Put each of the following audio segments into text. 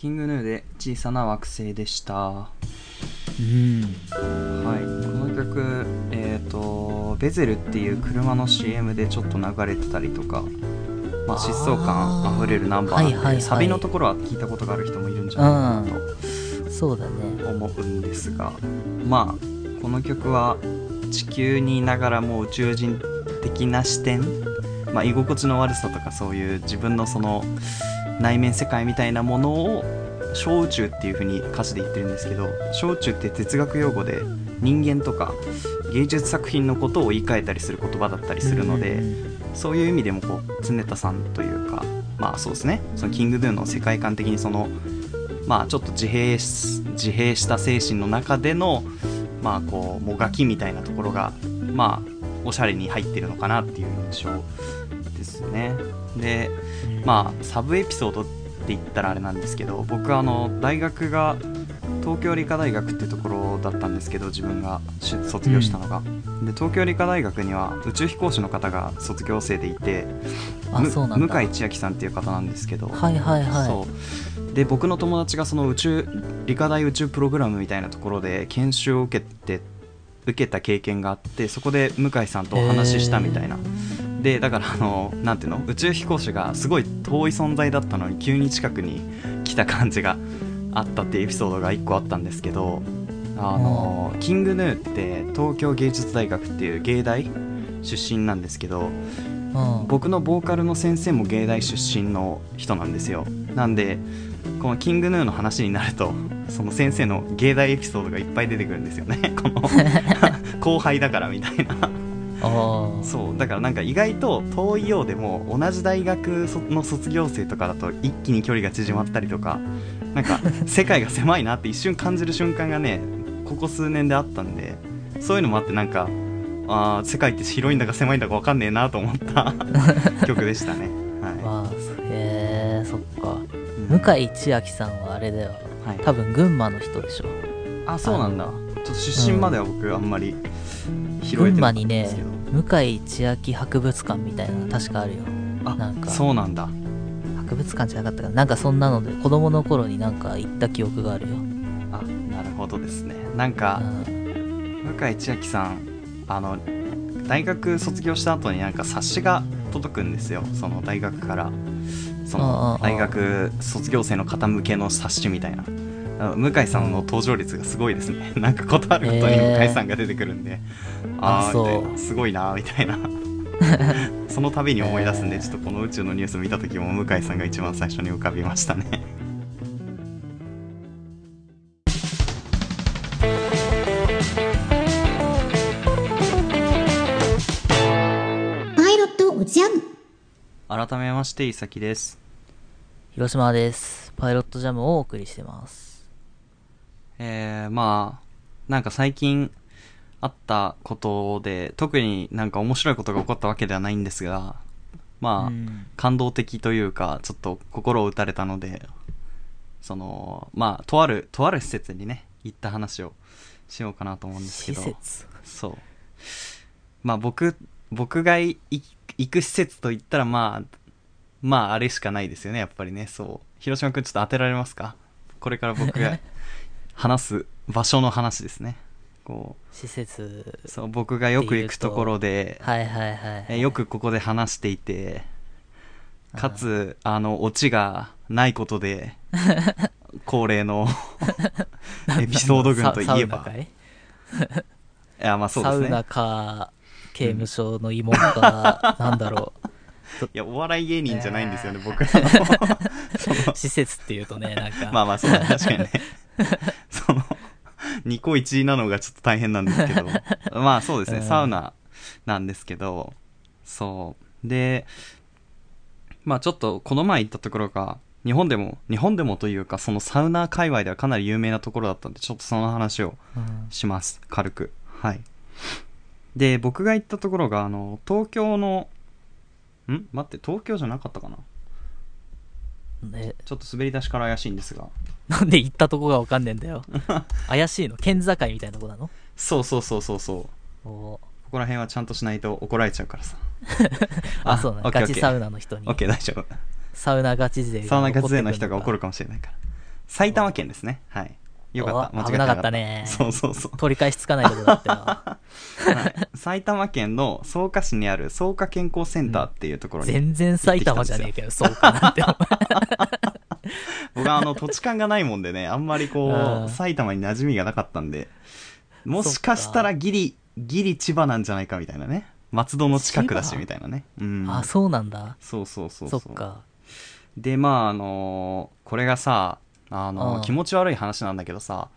キングヌーで小さな惑星でした。はうん。い。この曲、えっ、と、ベゼルっていう車の CM でちょっと流れてたりとか、まあ、疾走感あふれるナンバーなんで、はいはいはい。サビのところは聞いたことがある人もいるんじゃないかなそうだね。と思うんですが、まあ、この曲は地球にいながらも宇宙人的な視点、まあ、居心地の悪さとかそういう自分のその内面世界みたいなものを小宇宙っていう風に歌詞で言ってるんですけど小宇宙って哲学用語で人間とか芸術作品のことを言い換えたりする言葉だったりするので、そういう意味でもこう常田さんというかまあそうですね。そのキングドゥの世界観的にそのまあちょっと自閉し自閉した精神の中でのまあこうもがきみたいなところがまあおしゃれに入ってるのかなっていう印象ですねでまあサブエピソードって言ったらあれなんですけど僕はあの大学が東京理科大学ってところだったんですけど自分がし卒業したのが、で東京理科大学には宇宙飛行士の方が卒業生でいて向井千秋さんっていう方なんですけど、はいはいはい。そう。で僕の友達がその宇宙理科大宇宙プログラムみたいなところで研修を受けて受けた経験があってそこで向井さんとお話ししたみたいな、でだからあのなんていうの宇宙飛行士がすごい遠い存在だったのに急に近くに来た感じがあったっていうエピソードが1個あったんですけどあのキングヌーって東京芸術大学っていう芸大出身なんですけどうん。僕のボーカルの先生も芸大出身の人なんですよ。なんでこのキングヌーの話になるとその先生の芸大エピソードがいっぱい出てくるんですよね。この 後輩だからみたいなそうだからなんか意外と遠いようでも同じ大学の卒業生とかだと一気に距離が縮まったりとかなんか世界が狭いなって一瞬感じる瞬間がねここ数年であったんでそういうのもあってなんかあー世界って広いんだか狭いんだか分かんねえなと思った 曲でしたね。はまあへえそっか。い、向井千秋さんはあれだよ。はい、多分群馬の人でしょ。あそうなんだ。あちょっと出身までは僕あんまり広群えてなかった馬にねんですけど、向井千秋博物館みたいなの確かあるよ。あなんか。そうなんだ。博物館じゃなかったかな。なんかそんなので子供の頃になんか行った記憶があるよ。あなるほどですね。なんか、うん。向井千秋さんあの大学卒業した後になんか冊子が届くんですよ。その大学から。その大学卒業生の方向けの冊子みたいなあの向井さんの登場率がすごいですね。なんか断ることに向井さんが出てくるんで、あああみたすごいなみたいな。その度に思い出すんでちょっとこの宇宙のニュース見た時も向井さんが一番最初に浮かびましたね。パイロットおじゃん。改めましていさきです。広島です。パイロットジャムをお送りしてますえー、まあ、なんか最近あったことで、特になんか面白いことが起こったわけではないんですが、まあ、うん。感動的というか、ちょっと心を打たれたので、その、まあ、とある、とある施設にね、行った話をしようかなと思うんですけ施ど、設。そう。まあ僕、僕がい行く施設と言ったらまあ、まああれしかないですよね、やっぱりね、そう。広島くんちょっと当てられますか？これから僕が話す場所の話ですね。こ施設う、そう、僕がよく行くところで、はいはいはい、えよくここで話していて、かつ、あの、オチがないことで、恒例の エピソード群といえば、いいや、まあそうですね。サウナか刑務所の慰問か、なんだろ いや、お笑い芸人じゃないんですよね、僕。施設っていうとねなんか。のまあまあ、そう確かにね。その、ニコイチなのがちょっと大変なんですけど。まあそうですね、うん。サウナなんですけど、そう。で、まあちょっと、この前行ったところが、日本でも、日本でもというか、そのサウナ界隈ではかなり有名なところだったんで、ちょっとその話をうん。します。軽く。はい。で僕が行ったところがあの東京のん？待って東京じゃなかったかな？ね、ちょっと滑り出しから怪しいんですが なんで行ったとこがわかんねえんだよ。怪しいの。県境みたいなとこなの？そうそうそうそうそう。こおこら辺はちゃんとしないと怒られちゃうからさ。あそうなの。ガチサウナの人に。オッケー大丈夫。サウナガチ勢サウナガチ勢の人が怒るるかもしれないから。埼玉県ですね。はい。よかった。お間違ってなかった。危なかったね。そうそうそう。取り返しつかないとこだったよ。はい、埼玉県の草加市にある草加健康センターっていうところに、全然埼玉じゃねえけど、そうかなって。僕はあの土地勘がないもんでね、あんまりこう埼玉に馴染みがなかったんで、もしかしたらギリ、ギリ千葉なんじゃないかみたいなね。松戸の近くだしみたいなね。うん。あ、そうなんだ。そうそうそうそう。そっか。で、まああのこれがさ、あのうん気持ち悪い話なんだけどさ、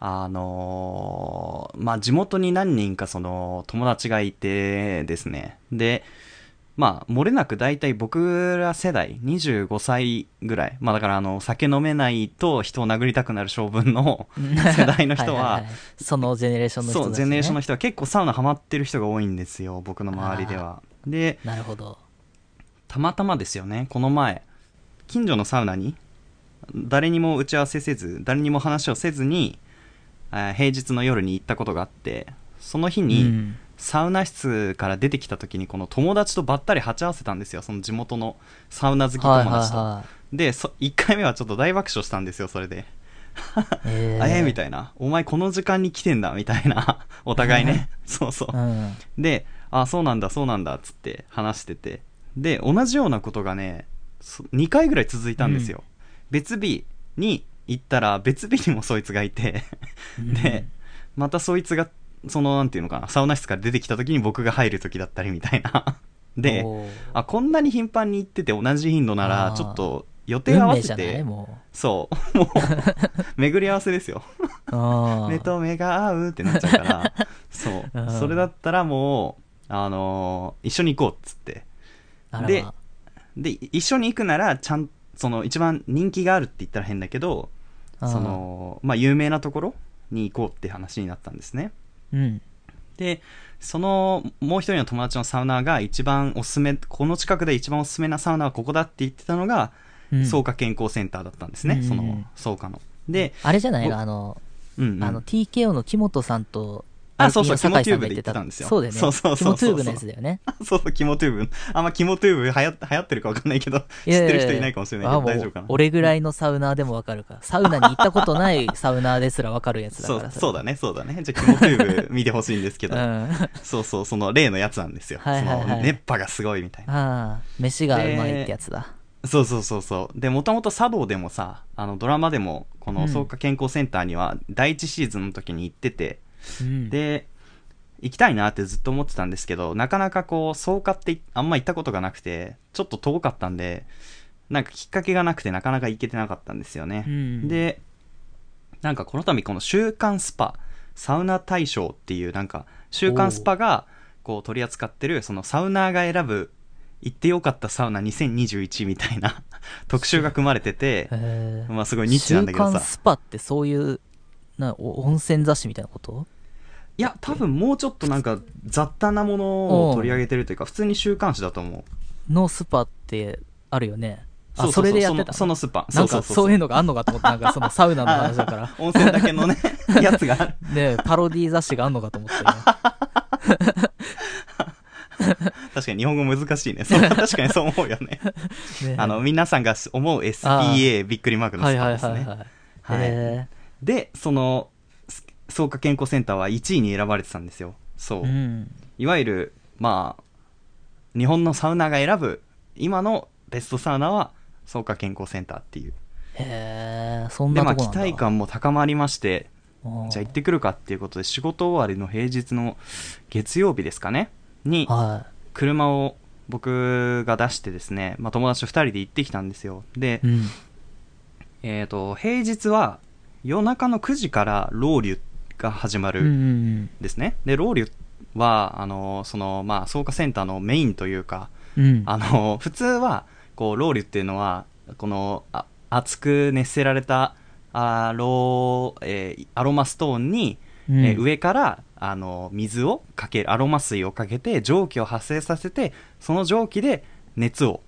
あのまあ地元に何人かその友達がいてですね。で、まあ、漏れなく大体僕ら世代、25歳ぐらい。まあだからあの、酒飲めないと人を殴りたくなる性分の世代の人は、いいいそのジェネレーションの人たち、そう、ね、ジェネレーションの人は結構サウナハマってる人が多いんですよ、僕の周りでは。で、なるほど。たまたまですよね、この前、近所のサウナに、誰にも打ち合わせせず、誰にも話をせずに、えー平日の夜に行ったことがあって、その日に、うんサウナ室から出てきた時に、この友達とばったり鉢合わせたんですよ、その地元のサウナ好き友はいはい達と。はで、そ1回目はちょっと大爆笑したんですよ、それで。い。えあえみたいな。お前この時間に来てんだ、みたいな。お互いね。そうそう。うん。で、あ、そうなんだ、そうなんだ、つって話してて。で、同じようなことがね、2回ぐらい続いたんですよ。別日に行ったら、別日にもそいつがいて、で、またそいつが、その、なんていうのかな、サウナ室から出てきた時に僕が入る時だったりみたいな。で、あ、こんなに頻繁に行ってて同じ頻度なあら、ーちょっと予定合わせて、もそう、もう、巡り合わせですよ。目と目が合うってなっちゃうから、そう う。んそれだったらもう、あのー一緒に行こうっつって。でで、一緒に行くなら、ちゃん、その一番人気があるって言ったら変だけど、その、まあ、有名なところに行こうって話になったんですね。うん。で、その、もう一人の友達のサウナーが一番おすすめ、この近くで一番おすすめなサウナはここだって言ってたのが、うん草加健康センターだったんですね、うんその、草加の。で、あれじゃないあの、うん、うん。あの、TKO の木本さんと、あそうそうキモトゥーブで言ってたんですよそうだよね。そうそうそうそうキモトゥーブのやつだよね。そうそう、キモトゥーブ。あんまキモトゥーブ流行流行ってるか分かんないけど、知ってる人いないかもしれないけど、大丈夫かな。俺ぐらいのサウナーでもわかるか。サウナに行ったことないサウナーですらわかるやつだそうから。そうだね、そうだね。じゃあ、キモトゥーブ見てほしいんですけど、うん。そうそう、その例のやつなんですよ。その熱波がすごいみたいな。ああ、飯がうまいってやつだ。そうそうそうそう。で、もともと茶道でもさ、あの、ドラマでも、このうん草加健康センターには、第一シーズンの時に行ってて、うん。で、行きたいなってずっと思ってたんですけど、なかなかこう、草加ってあんま行ったことがなくて、ちょっと遠かったんで、なんかきっかけがなくてなかなか行けてなかったんですよね。うんで、なんかこの度この週刊スパ、サウナ大賞っていうなんか、週刊スパがこう取り扱ってる、そのサウナーが選ぶ、行ってよかったサウナ2021みたいな 特集が組まれてて、まあすごいニッチなんだけど週刊さ。 SPA ってそういう、な、お温泉雑誌みたいなこと？いや、多分もうちょっとなんか雑多なものを取り上げてるというか、普通に週刊誌だと思う。の SPA ってあるよね。あ、それでやってたそのスパ。なんかそういうの。のがあんのかと思って、なんかそのサウナの話だから。温泉だけのね、やつが。ねパロディ雑誌があんのかと思って、ね。確かに日本語難しいね。そう確かにそう思うよね。ねあの、皆さんが思う SPA びっくりマークのはいはいスパですね。はいはい。はいへで、その、す草加健康センターは1位に選ばれてたんですよ。そう。ーうん。いわゆる、まあ、日本のサウナーが選ぶ、今のベストサウナは、草加健康センターっていう。へえ、そんで、まあ、なとこなんだ。期待感も高まりまして、うんじゃあ行ってくるかっていうことで、仕事終わりの平日の月曜日ですかね、に、は車を僕が出してですね、まあ、友達と2人で行ってきたんですよ。でい。う、ん。えっ、と、平日は夜中の9時からロウリュが始まるうんですね。で、ロウリュは、あの、その、まあ、草加センターのメインというか、うん。うん。あの、普通は、こう、ロウリュっていうのは、この、あ熱く熱せられた、あロー、えーアロマストーンに、うんえー上から、あの、水をかける、アロマ水をかけて、蒸気を発生させて、その蒸気で熱を、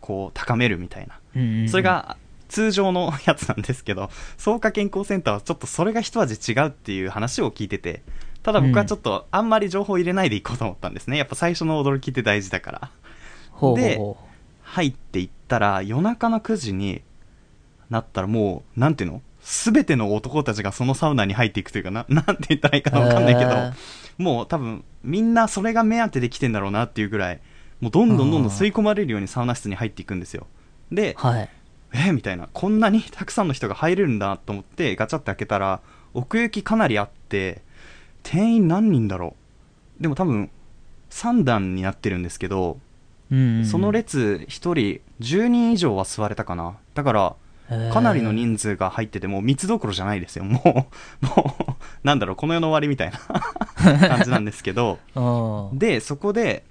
こう、高めるみたいな。うんうんうんそれ、が、通常のやつなんですけど、草加健康センターはちょっとそれが一味違うっていう話を聞いてて、ただ僕はちょっとあんまり情報入れないでいこうと思ったんですね。やっぱ最初の驚きって大事だから。ほうほうでほ入っていったら夜中の9時に、なったらもう、なんていうの？すべての男たちがそのサウナに入っていくというかな、なんて言ったらいいかなわかんないけど、へーもう多分みんなそれが目当てで来てんだろうなっていうぐらい、もうどんどんどんどん吸い込まれるようにサウナ室に入っていくんですよ。で、はい。えみたいな、こんなにたくさんの人が入れるんだと思ってガチャって開けたら、奥行きかなりあって、店員何人だろう。でも多分3段になってるんですけど、うんうん。その列1人10人以上は座れたかな。だからかなりの人数が入っててもう密どころじゃないですよ。もうもうなんだろうこの世の終わりみたいな 感じなんですけど。うん。でそこで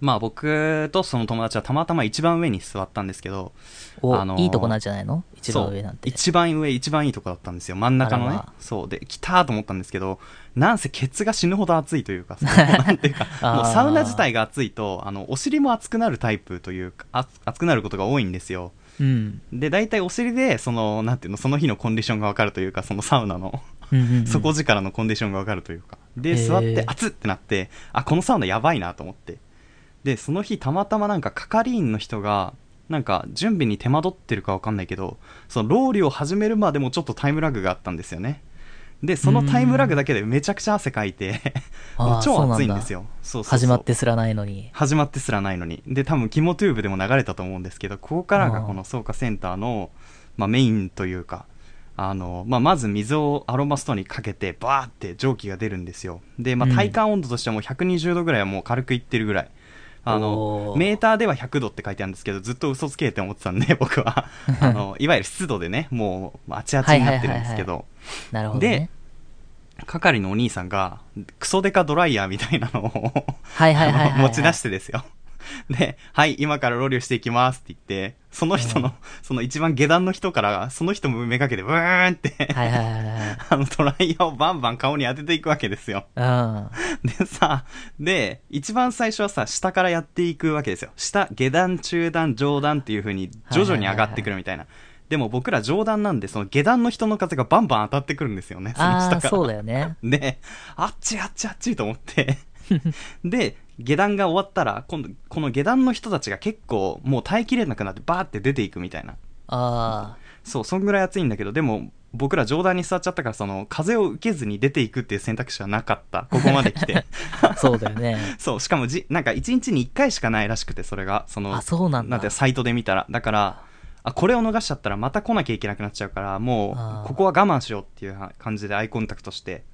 まあ僕とその友達はたまたま一番上に座ったんですけどお、あのーいいとこなんじゃないの？一番上なんて。一番上一番いいとこだったんですよ。真ん中のね。そう。で来たーと思ったんですけどなんせケツが死ぬほど熱いというか なんていうかもうサウナ自体が熱いとあのお尻も熱くなるタイプというかあ熱くなることが多いんですよ。うん。で大体お尻でそのなんていうのその日のコンディションが分かるというかそのサウナの底力のコンディションが分かるというか。で座って熱っってなってあこのサウナやばいなと思ってでその日たまたまなんか係員の人がなんか準備に手間取ってるか分かんないけどそのロウリュを始めるまでもちょっとタイムラグがあったんですよね。でそのタイムラグだけでめちゃくちゃ汗かいて 超暑いんですよ。そうそう始まってすらないのに。始まってすらないのに。で多分キモトゥーブでも流れたと思うんですけどここからがこの草加センターの、まあ、メインというかあの、まあ、まず水をアロマストにかけてバーって蒸気が出るんですよ。で、まあ、うん。体感温度としてはもう120度ぐらいはもう軽くいってるぐらいあおのーメーターでは100度って書いてあるんですけどずっと嘘つけって思ってたんで 僕は あのいわゆる湿度でねもうあちあちになってるんですけど、なるほどね。係のお兄さんがクソデカドライヤーみたいなのをはいはいはいはいはい。持ち出してですよ。で、はい、今からロウリュしていきますって言って、その人の、その一番下段の人から、その人もめがけて、ブーンって、はいはいはいはい。あのドライヤーをバンバン顔に当てていくわけですよ。うん。でさ、で、一番最初はさ、下からやっていくわけですよ。下、下段、中段、上段っていう風に徐々に上がってくるみたいな。でも僕ら上段なんで、その下段の人の風がバンバン当たってくるんですよね。そのああ、下から。そうだよね。で、あっちあっちあっちと思って。で、下段が終わったら、今度、この下段の人たちが結構もう耐えきれなくなってバーって出ていくみたいな。あそう、そんぐらい暑いんだけど、でも僕ら上段に座っちゃったから、その風を受けずに出ていくっていう選択肢はなかった。ここまで来て。あ、そうだよね。そう、しかもじ、なんか1日に1回しかないらしくて、それが。その、あ、そうなんだ。なんてサイトで見たら。だから、あ、これを逃しちゃったらまた来なきゃいけなくなっちゃうから、もう、ここは我慢しようっていう感じでアイコンタクトして。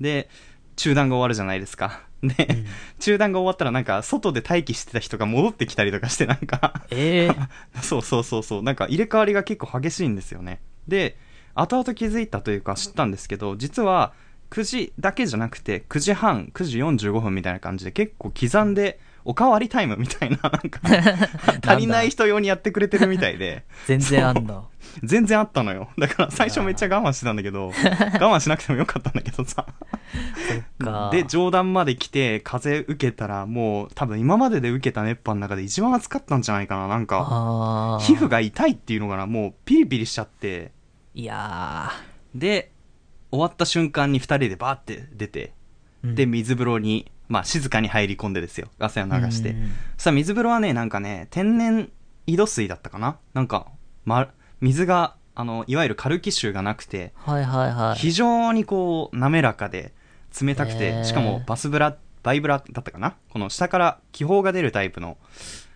で、中断が終わるじゃないですか。で、うん。中断が終わったらなんか、外で待機してた人が戻ってきたりとかして、なんか、ええ そうそうそうそう、なんか入れ替わりが結構激しいんですよね。で、後々気づいたというか知ったんですけど、実は9時だけじゃなくて、9時半、9時45分みたいな感じで結構刻んで、おかわりタイムみたいな、なんか、足りない人用にやってくれてるみたいで、全然あんだ。全然あったのよ。だから最初めっちゃ我慢してたんだけど、我慢しなくてもよかったんだけどさ。で、上段まで来て、風受けたら、もう多分今までで受けた熱波の中で一番暑かったんじゃないかな。なんか。皮膚が痛いっていうのかな、もうピリピリしちゃって、いやで、終わった瞬間に2人でバーって出て、ーうんで、水風呂に、まあ静かに入り込んでですよ。汗を流して。うんさあ、水風呂はね、なんかね、天然井戸水だったかな？なんか、ま、水が、あの、いわゆるカルキ臭がなくて、はいはいはい。非常にこう、滑らかで、冷たくへて、ーしかもバスブラ、バイブラだったかな？この下から気泡が出るタイプの、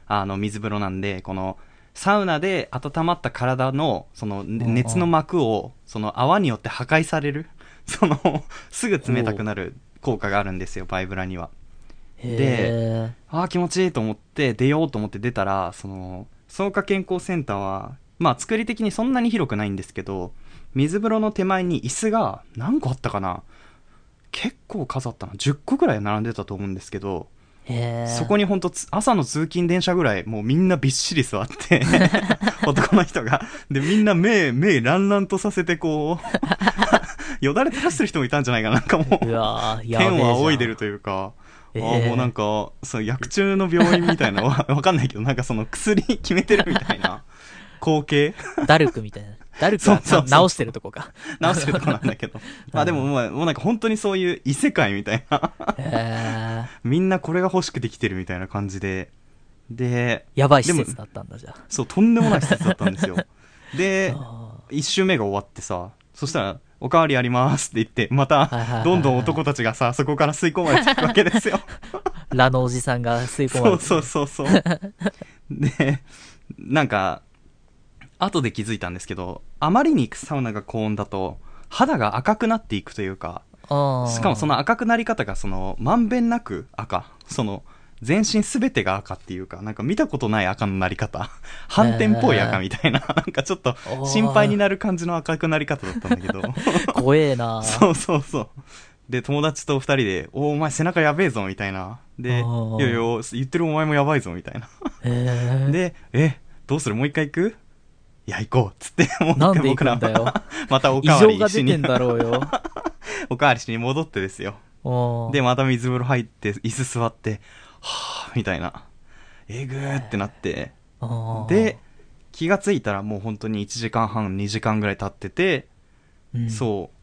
あの、水風呂なんで、この、サウナで温まった体の、その、熱の膜を、その泡によって破壊される、その、すぐ冷たくなる効果があるんですよ、バイブラには。へああ、気持ちいいと思って出ようと思って出たら、その、草加健康センターは、まあ作り的にそんなに広くないんですけど、水風呂の手前に椅子が何個あったかな結構数あったな。10個ぐらい並んでたと思うんですけど。そこにほんとつ朝の通勤電車ぐらいもうみんなびっしり座って、男の人が。で、みんな目、目ランランとさせてこう、よだれ垂らしてる人もいたんじゃないかな。なんかもう、うわーやべえじゃん天を仰いでるというか、ええああもうなんか、そう、薬中の病院みたいな、わ わかんないけど、なんかその薬 決めてるみたいな光景ダルクみたいな。ダルクはそうそうそう直してるとこか。直してるとこなんだけど。まあでももう、もうなんか本当にそういう異世界みたいな。へえ。みんなこれが欲しくてきてるみたいな感じで。で、やばい施設だったんだじゃあ。そう、とんでもない施設だったんですよ。で、あ一周目が終わってさ、そしたら、おかわりありますって言って、またどんどん男たちがさ、そこから吸い込まれていくわけですよ。ラのおじさんが吸い込まれて。そうそうそうそう。で、なんか、後で気づいたんですけど、あまりにサウナが高温だと、肌が赤くなっていくというか、しかもその赤くなり方が、その、まんべんなく赤。その、全身すべてが赤っていうか、なんか見たことない赤のなり方。反転っぽい赤みたいな、なんかちょっと心配になる感じの赤くなり方だったんだけど。怖えな そうそうそう。で、友達と二人で、おお前背中やべえぞ、みたいな。で、いやいや、言ってるお前もやばいぞ、みたいな。で、え、どうする？もう一回行く？いや、行こうっつって、もう一回僕らくんだよ。またお異かわりしにん、だろうよ。おかわりしに戻ってですよ。で、また水風呂入って、椅子座って、はぁ、みたいな。えぐーってなって、で、気がついたらもう本当に1時間半、2時間ぐらい経ってて、うんそう。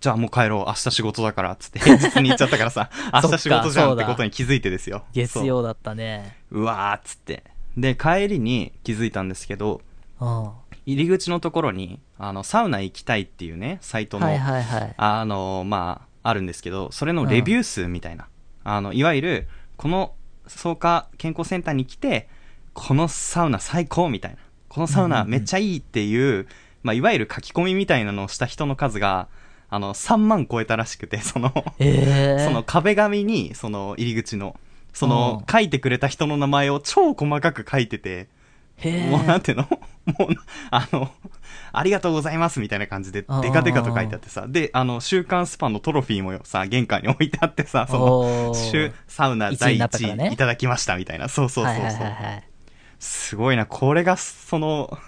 じゃあもう帰ろう。明日仕事だから。つって 平日に行っちゃったからさ、明日仕事じゃんってことに気づいてですよ。月曜だったね。そう。うわーっつって。で、帰りに気づいたんですけど、うん。入り口のところに、あの、サウナ行きたいっていうね、サイトの、はいはいはい。あの、まあ、あるんですけど、それのレビュー数みたいな。あの、いわゆる、この、草加健康センターに来て、このサウナ最高みたいな。このサウナめっちゃいいっていう、まあ、いわゆる書き込みみたいなのをした人の数が、あの、3万超えたらしくて、その、ええ。その壁紙に、その入り口の、そのう、ん書いてくれた人の名前を超細かく書いてて、もうなんていうの？もう、あの、ありがとうございますみたいな感じで、デカデカと書いてあってさ、で、あの、週刊スパンのトロフィーもさ、玄関に置いてあってさ、その、週、サウナ第になったからね1位いただきましたみたいな、そうそうそうそう。はいはいはいはい。すごいな、これが、その、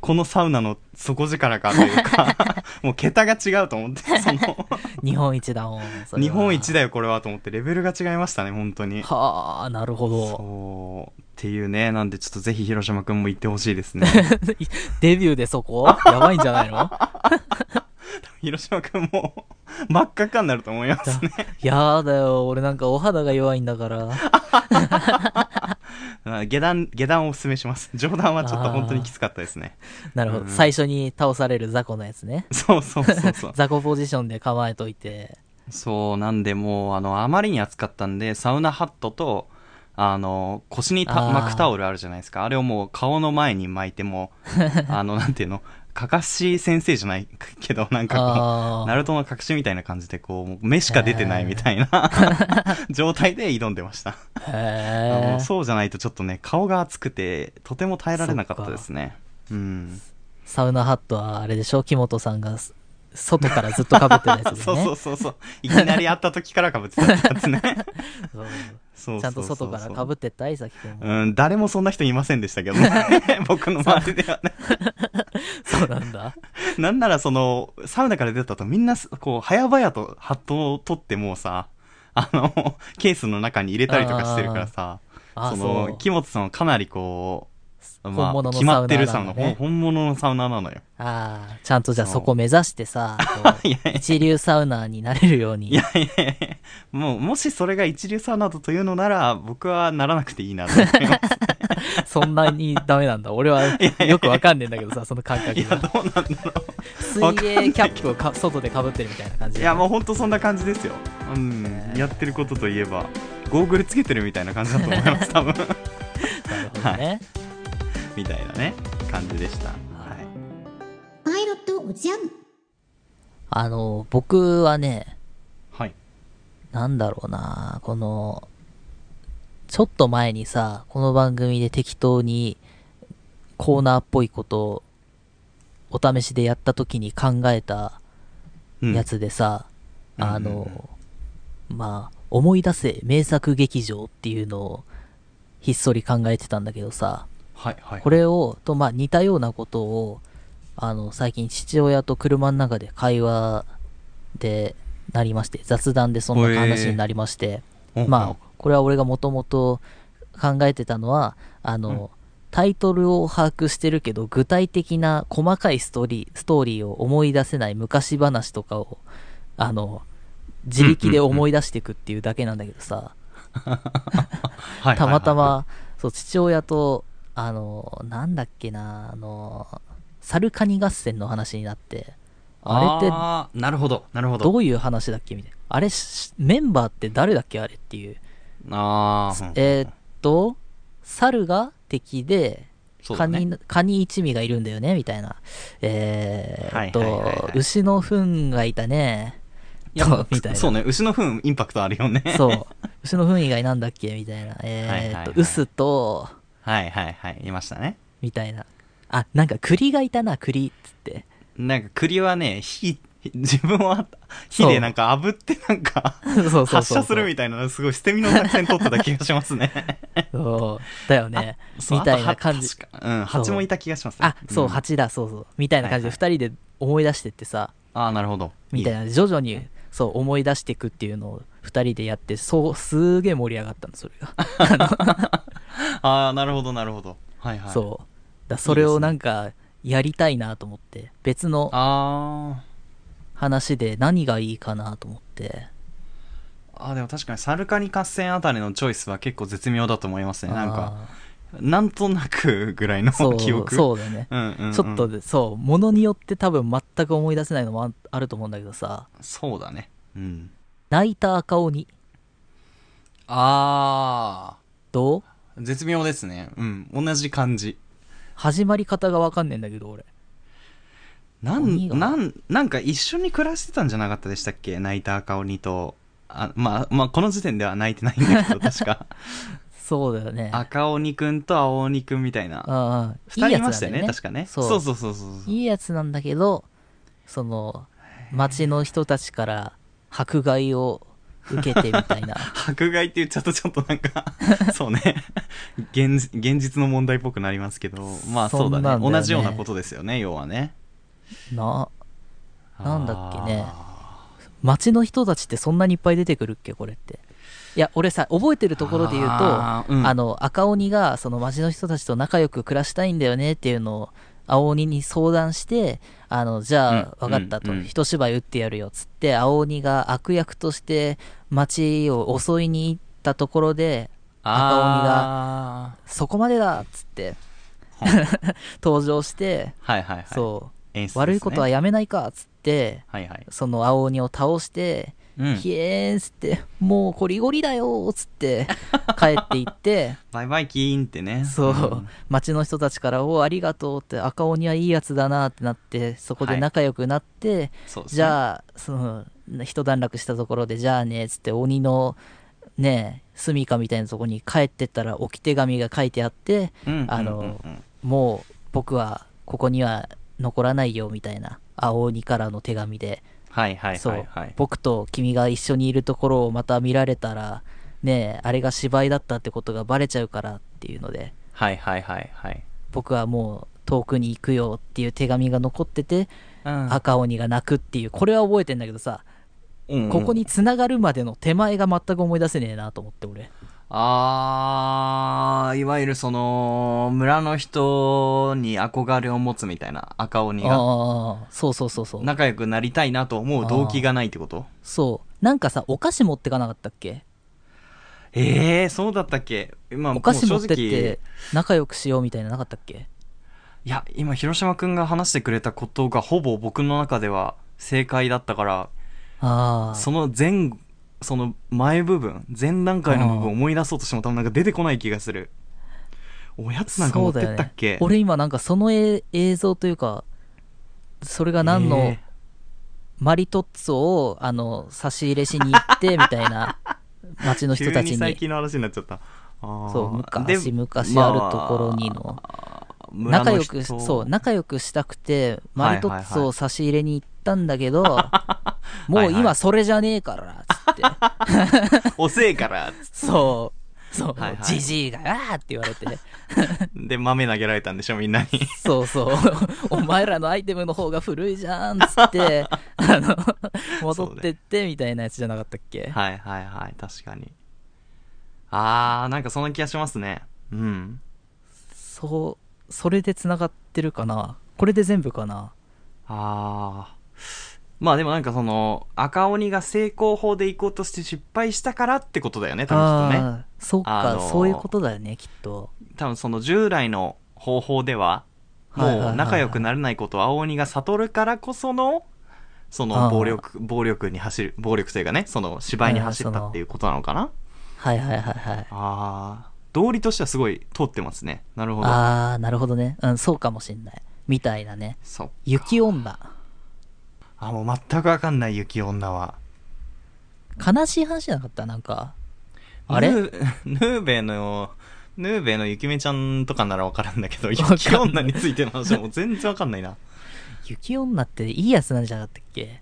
このサウナの底力かというか、もう桁が違うと思って、その、日本一だもん。日本一だよこれはと思って、レベルが違いましたね、本当に。はあ、なるほど。そう。っていうね、なんでちょっとぜひ広島くんも行ってほしいですね。デビューでそこ？やばいんじゃないの？広島くんも真っ赤っかになると思いますね。やだよ。俺なんかお肌が弱いんだから。あ下段、下段をおすすめします。上段はちょっと本当にきつかったですね。なるほど。うん最初に倒される雑魚のやつね。そうそうそうそう。雑魚ポジションで構えといて。そう、なんでもう、あの、あまりに暑かったんで、サウナハットと、あの、腰に巻くタオルあるじゃないですか。あれをもう顔の前に巻いても、あの、なんていうの、かかし先生じゃないけど、なんかこう、ナルトの隠しみたいな感じで、こう、目しか出てないみたいな 状態で挑んでました。へそうじゃないとちょっとね、顔が熱くて、とても耐えられなかったですね。うん。サウナハットはあれでしょ？木本さんがす外からずっと被ってたやつです そうね。そうそうそう。いきなり会った時から被ってたやつね。そうそうそうちゃんと外から被ってったいさきくんも。うん、誰もそんな人いませんでしたけどね。僕の周りではね。そうなんだ。なんならその、サウナから出た後みんなす、こう、早々とハットを取ってもうさ、あの、ケースの中に入れたりとかしてるからさ、あその、木本さんはかなりこう、まあ、本物の決まってるサウナ、本物のサウナなのよ。ああ、ちゃんとじゃあそこ目指してさ、こう いやいや一流サウナーになれるように。いやいやいやもう、もしそれが一流サウナだというのなら、僕はならなくていいなと思います。そんなにダメなんだ。俺はよくわかんねえんだけどさ、その感覚いや、が。どうなんだろ水泳キャップをか外で被ってるみたいな感じう。いでや、もうほんとそんな感じですよ。うん。やってることといえば、ゴーグルつけてるみたいな感じだと思います、多分。なるほどね。みたいなね、感じでした。はい。パイロットおじゃん。あの、僕はね、はい。なんだろうな、この、ちょっと前にさ、この番組で適当にコーナーっぽいことをお試しでやった時に考えたうんやつでさ、うんあの、まあ、思い出せ名作劇場っていうのをひっそり考えてたんだけどさ、はい、はい。これを、と、まあ似たようなことを、あの、最近父親と車の中で会話でなりまして、雑談でそんな話になりまして、うんまあ、これは俺がもともと考えてたのは、あの、タイトルを把握してるけど、具体的な細かいストーリー、ストーリーを思い出せない昔話とかを、あの、自力で思い出していくっていうだけなんだけどさ、はい。たまたま、そう、父親と、あの、なんだっけな、あの、サルカニ合戦の話になって、あれってなるほど、なるほど。どういう話だっけみたいな。あれし、メンバーって誰だっけあれっていう。あー、うんえーっと、猿が敵で、そうだねカニ、カニ一味がいるんだよねみたいな。えーっと、はいはいはいはい牛の糞がいたね。いやとみたいな。そうね、牛の糞インパクトあるよね。そう。牛の糞以外なんだっけみたいな。えーっと、はいはいはい臼と、はいはいはい、いましたね。みたいな。あ、なんか栗がいたな、栗っつって。なんか栗はね、火、自分は火でなんか炙ってなんか。発射するみたいな、すごい捨て身の作戦取ってた気がしますね。そう。だよね。みたいな感じ。うん、蜂もいた気がしますね。あ、そう、ん蜂だ、そうそう。みたいな感じではい二人で思い出してってさ、ああ、なるほど。いみたいな、徐々に、そう、思い出していくっていうのを二人でやって、そう、すげえ盛り上がったの、それが。ああ、なるほど、なるほど。はいはい。そう。だそれをなんか、やりたいなと思って、別のあ話で何がいいかなと思って。あ。あーでも確かにサルカニ合戦あたりのチョイスは結構絶妙だと思いますね。なんか、あなんとなくぐらいのー、そう、記憶。そうだよね。うんうん、うん。ちょっとで、そう、ものによって多分全く思い出せないのもああると思うんだけどさ、そうだね。うん。泣いた赤鬼、あどう？あ。絶妙ですね。うん。同じ感じ。始まり方がわかんねえんだけど、俺。なん、なん、なんか一緒に暮らしてたんじゃなかったでしたっけ？泣いた赤鬼と。あ、まあ、まあ、この時点では泣いてないんだけど、確か。そうだよね。赤鬼くんと青鬼くんみたいな。二人いやつましたよね、なんだよね。確かね。そうそうそうそうそうそう。いいやつなんだけど、その、町の人たちから迫害を受けてみたいな。迫害って言っちゃうとちょっとなんか、そうね。現、現実の問題っぽくなりますけど、まあそうだね。だよね同じようなことですよね、要はね。な、なんだっけねあ町の人たちってそんなにいっぱい出てくるっけこれって。いや、俺さ、覚えてるところで言うと、あ,、うんの、赤鬼が、その町の人たちと仲良く暮らしたいんだよねっていうのを、青鬼に相談して、あの、じゃあ、うん分かったと、一芝居打ってやるよ、つって、青鬼が悪役として町を襲いに行ったところで、ー赤鬼が。そこまでだっつっては 登場して、はいはいはい。そう、ね悪いことはやめないかっつってはいはい。その青鬼を倒して、うん。ひえーんっつってもうこりごりだよっつって帰っていって。バイバイキーンってね。そう、ん。町の人たちから「おありがとう」って赤鬼はいいやつだなってなってそこで仲良くなって、そうですね。じゃあその一段落したところでじゃあねっつって鬼のね住処みたいなとこに帰ってったら置き手紙が書いてあってうん。あのもう僕はここには残らないよみたいな青鬼からの手紙で、はいはいはいはい。僕と君が一緒にいるところをまた見られたらねえあれが芝居だったってことがバレちゃうからっていうので。はいはいはいはい。僕はもう遠くに行くよっていう手紙が残ってて、うん。赤鬼が泣くっていう。これは覚えてんだけどさ、うんうん。ここに繋がるまでの手前が全く思い出せねえなと思って俺あー、いわゆるその、村の人に憧れを持つみたいな赤鬼が、ああそうそうそうそう。仲良くなりたいなと思う動機がないってこと？そう。なんかさお菓子持ってかなかったっけ？ええー、そうだったっけ？まあ、お菓子持ってって仲良くしようみたいなのなかったっけ？いや、今、広島くんが話してくれたことがほぼ僕の中では正解だったから、ああその前、その前部分、前段階の部分を思い出そうとしても多分なんか出てこない気がする。おやつなんか持ってったっけ、そうだよね、俺今なんかそのえ映像というかそれが何のえマリトッツォをあの差し入れしに行ってみたいな 町の人たちに。最近の話になっちゃった。そう昔で々あるところにの。まあ村の仲良く人そう仲良くしたくてマリトッツォを差し入れに行ったんだけど、もう今それじゃねえからつって。遅えからそう。そう。はいはい。じじいがあーって言われて。で豆投げられたんでしょみんなに。そうそう。お前らのアイテムの方が古いじゃんっつって、あの、戻ってってみたいなやつじゃなかったっけ、はいはいはい確かに。あーなんかそんな気がしますね。うん。そう、それで繋がってるかな？これで全部かな？ああまあでもなんかその赤鬼が成功法で行こうとして失敗したからってことだよね多分きっとねそうか、あのーそういうことだよね、きっと。多分その従来の方法ではもう仲良くなれないことを青鬼が悟るからこその、そあのー暴力、暴力に走る、暴力というかね、その芝居に走ったっていうことなのかな？はいはいはいはい。ああ、道理としてはすごい通ってますね。なるほど。あー、なるほどね。うん、そうかもしんない。みたいなね。そう。雪女。あ、もう全くわかんない雪女は。悲しい話じゃなかった？なんか。あれ？ヌーベの、ヌーベのゆきめちゃんとかならわかるんだけど、雪女についての話はもう全然わかんないな。雪女っていいやつなんじゃなかったっけ？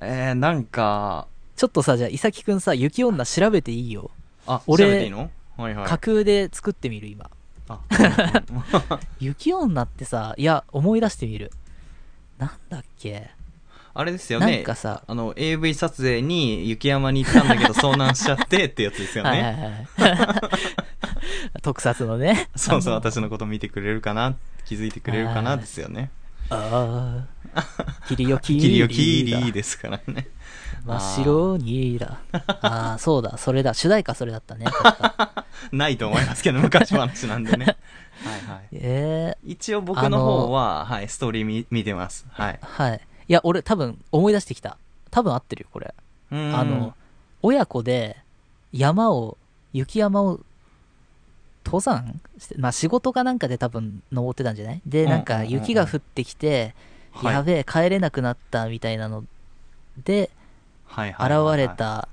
えー、なんか、ちょっとさ、じゃあ、いさきくんさ、雪女調べていいよ？あ、俺調べていいの？はいはい。架空で作ってみる、今。あ、雪女ってさ、いや、思い出してみる。なんだっけ？あれですよなんね。かさ、あの、AV 撮影に雪山に行ったんだけど 遭難しちゃってってやつですよはいはいね。はい。特撮のね。そうそう、私のこと見てくれるかな気づいてくれるかなはいですよね。ああ。キリヨキキリよキーだリですからね。真っ白にだ。ああ、そうだ、それだ。主題歌それだったね。ないと思いますけど、昔話なんでね。はいはい。ええ一応僕の方は、はい、ストーリー見見てます。はい。はい。いや、俺多分思い出してきた。多分合ってるよ、これ。あの、、親子で山を、雪山を登山？して、まあ仕事かなんかで多分登ってたんじゃない？で、うん。なんか雪が降ってきて、はい。やべえ、帰れなくなったみたいなので、はい。現れ、た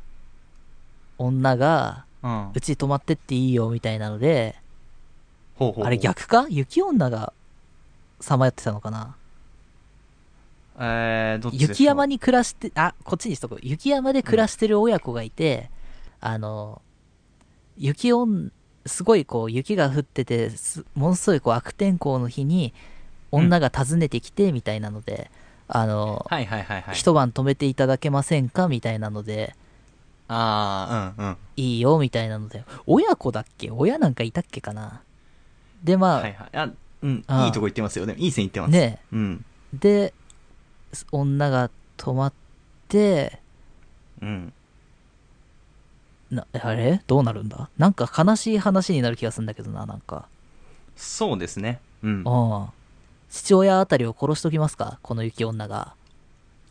女が、うん。うち泊まってっていいよみたいなので、ほうほうほう。あれ逆か？雪女がさまよってたのかな？えー、どっち雪山に暮らして、あ、こっちにしとこう。雪山で暮らしてる親子がいて、あの、雪女、すごいこう雪が降ってて、すものすごいこう悪天候の日に女が訪ねてきてみたいなので、あの、はいはいはいはい。一晩泊めていただけませんか？みたいなので、ああ、うんうん。いいよ？みたいなので、親子だっけ？親なんかいたっけかな？で、まあ、はいはい。あ、うん、いいとこ行ってますよ。でもいい線行ってます。ねうん。で、女が泊まって、うん。な、あれ？どうなるんだ？なんか悲しい話になる気がするんだけどな、なんか。そうですね。うん。うん。父親あたりを殺しときますか？この雪女が。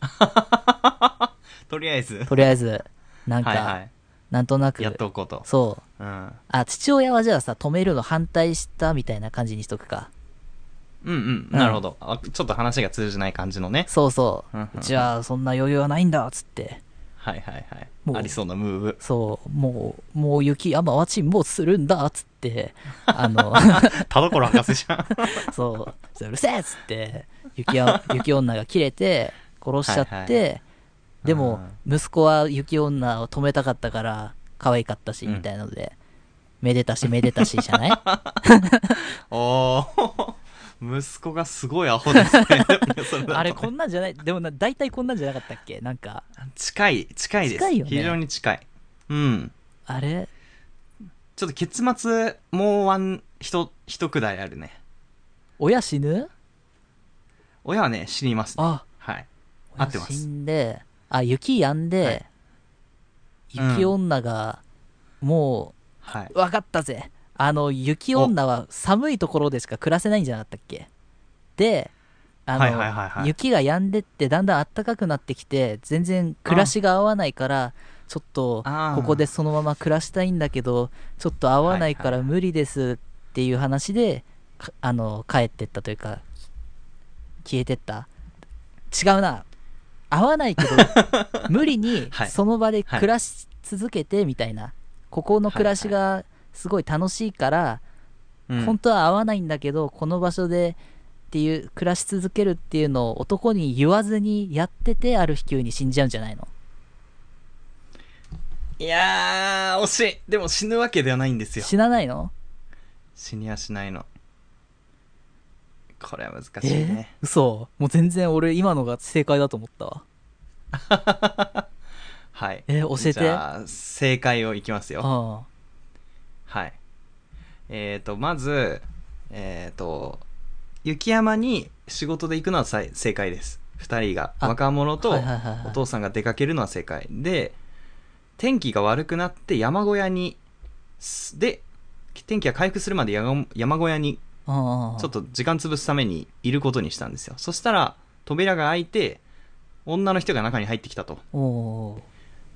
とりあえず。とりあえず、なんか、はいはい。なんとなく、やっておこうと。そう。うん。あ、父親はじゃあさ、止めるの反対したみたいな感じにしとくか。うんうん。なるほど。あちょっと話が通じない感じのね。そうそう。うんうんうちはそんな余裕はないんだ、つって。はいはいはいも。うありそうなムーブ。そう、もう、もう雪山は沈没するんだ、つって。あの、田所博士じゃん。そう、うるせえっつって、雪や雪女が切れて、殺しちゃって、はいはでも、息子は雪女を止めたかったから、可愛かったし、うんみたいなので、めでたしめでたしじゃない？おー。息子がすごいアホです ね。あれこんなんじゃない？でもな、大体こんなんじゃなかったっけ？なんか、近い、近いです。近いよね非常に近い。うん。あれ？ちょっと結末、もうワン、ひと、一くだりあるね。親死ぬ？親はね、死にます、ね。あ、はい。合ってま死す。んで、あ、雪止んで、はい雪女が、もはい。う、わかったぜ。あの、雪女は寒いところでしか暮らせないんじゃなかったっけ？で、あの、はいはいはいはい。雪が止んでってだんだん暖かくなってきて、全然暮らしが合わないから、ちょっとここでそのまま暮らしたいんだけど、ちょっと合わないから無理ですっていう話で、かあの、帰ってったというか、消えてった。違うな。合わないけど、無理にはい。その場で暮らし続けてみたいな。ここの暮らしがすごい楽しいから、うん本当は合わないんだけど、この場所でっていう、暮らし続けるっていうのを男に言わずにやってて、ある日急に死んじゃうんじゃないの？いやー、惜しい。でも死ぬわけではないんですよ。死なないの？死にはしないの。これは難しいえね。ー、嘘？もう全然俺今のが正解だと思ったわ。はい。えー教えてじゃあ、正解をいきますよ。あはい。えっ、ー、と、まず、えっ、と、雪山に仕事で行くのはさい正解です。二人が。あ若者とお父さんが出かけるのは正解。で、天気が悪くなって山小屋に、すで、天気が回復するまで山山小屋に。ちょっと時間潰すためにいることにしたんですよ。そしたら、扉が開いて、女の人が中に入ってきたと。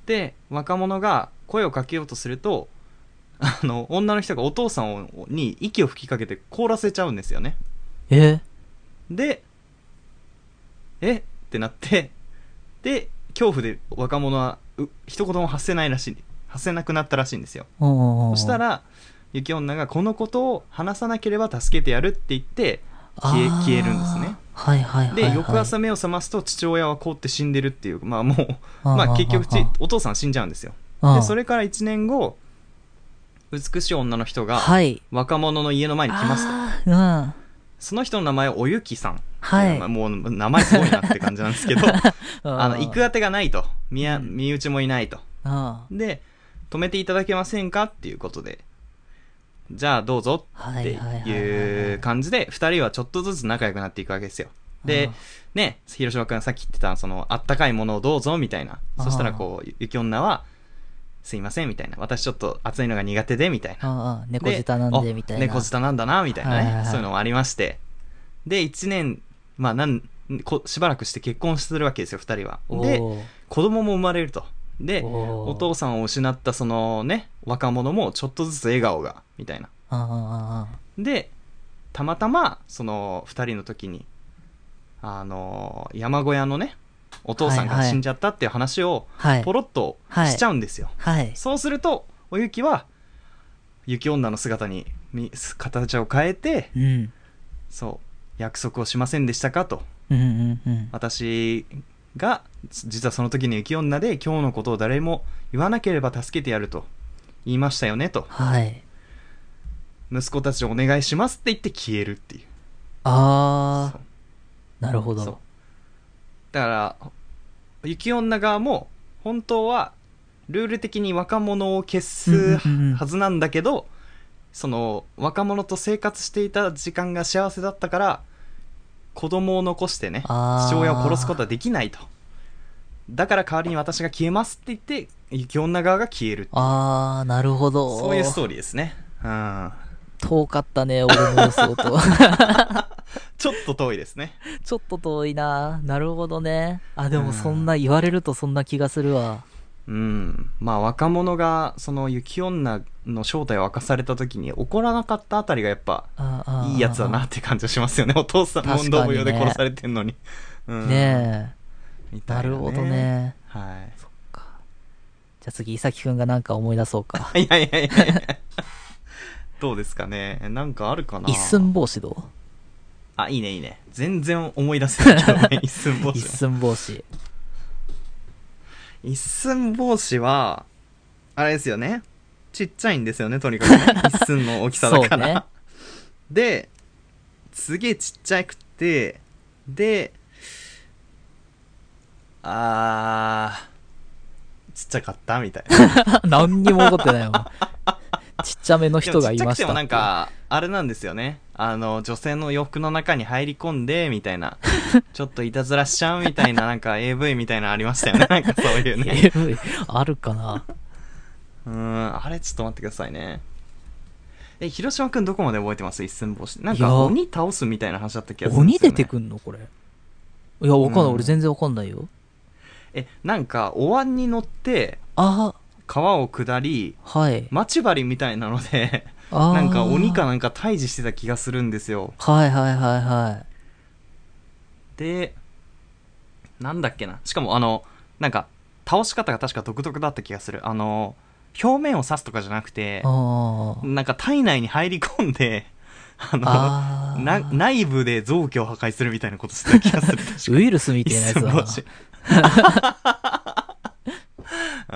で、若者が声をかけようとすると、あの、女の人がお父さんをに息を吹きかけて凍らせちゃうんですよね。ー。え？で、え？ってなって、で、恐怖で若者は、う一言も発せないらしい、発せなくなったらしいんですよ。そした、ら、雪女がこのことを話さなければ助けてやるって言って、消え消えるんですね。はいはいはい、はい。で、翌朝目を覚ますと父親は凍って死んでるっていう、まあもう、まあ結局ちお父さん死んじゃうんですよ。で、それから1年後、美しい女の人がはい。若者の家の前に来ますと。うん。その人の名前はおゆきさん。はいまあもう名前すごいなって感じなんですけど、あの、行くあ当てがないと。身身内もいないと。あで、止めていただけませんかっていうことで、じゃあどうぞってはいう感じで、二人はちょっとずつ仲良くなっていくわけですよ。で、ね、広島くんさっき言ってた、その、あったかいものをどうぞみたいな。そしたらこう、ゆき女は、すいませんみたいな。私ちょっと暑いのが苦手でみたいな。ああ、猫舌なんで、みたいな。猫舌なんだな、みたいなね、はいはいはいそういうのもありまして。で、一年、まあ、なん、こしばらくして結婚するわけですよ、二人は。で、子供も生まれると。で、お父さんを失ったそのね、若者もちょっとずつ笑顔が、みたいな。で、たまたま、その二人の時に、あのー山小屋のね、お父さんはいはいが死んじゃったっていう話を。ポロッとはいしちゃうんですよ。はい。そうすると、おゆきは、雪女の姿にみ形を変えて、うん。そう、約束をしませんでしたかと。うんうんうん。私が、実はその時に雪女で今日のことを誰も言わなければ助けてやると言いましたよねと。はい。息子たちをお願いしますって言って消えるっていう。ああなるほど。だから、雪女側も本当はルール的に若者を消すうんうんうんうんはずなんだけど、その若者と生活していた時間が幸せだったから、子供を残してね、父親を殺すことはできないと。だから代わりに私が消えますって言って、雪女側が消えるああ、なるほど。そういうストーリーですね。うん。遠かったね、俺の予想と。ちょっと遠いですね。ちょっと遠いな。なるほどね。あ、でうんもそんな言われるとそんな気がするわ。うん。まあ若者が、その雪女の正体を明かされた時に怒らなかったあたりがやっぱ、いいやつだなって感じがしますよね。お父さん問答無用で殺されてんのに。うん。ねえ。なるほど。ね。はい。そっか。じゃあ次、いさきくんがなんか思い出そうか。いやいやいやいやどうですかねなんかあるかな一寸法師どうあ、いいねいいね。全然思い出せないけどね。一寸法一師は。寸法師。一寸法師は、あれですよね。ちっちゃいんですよね、とにかくね。一寸の大きさだから。ねで、すげえちっちゃくて、で、あー、ちっちゃかったみたいな。何にも起こってないもん。ちっちゃめの人がいました。でもなんか、あれなんですよね。あの、女性の洋服の中に入り込んで、みたいな。ちょっといたずらしちゃうみたいな、なんか AV みたいなのありましたよね。なんかそういうね。AV あるかな？うーん、あれちょっと待ってくださいね。え、広島くんどこまで覚えてます？一寸法師。なんか鬼倒すみたいな話だった気がするね。鬼出てくんの？これ。いや、わかんない。うん俺全然わかんないよ。え、なんか、お椀に乗って、あ川を下り、はい。待ち針みたいなので、なんか鬼かなんか退治してた気がするんですよ。はいはいはいはい。で、なんだっけな。しかもあの、なんか、倒し方が確か独特だった気がする。あの、表面を刺すとかじゃなくて。なんか体内に入り込んで、あの、内部で臓器を破壊するみたいなことしてた気がする。ウイルスみたいなやつだな。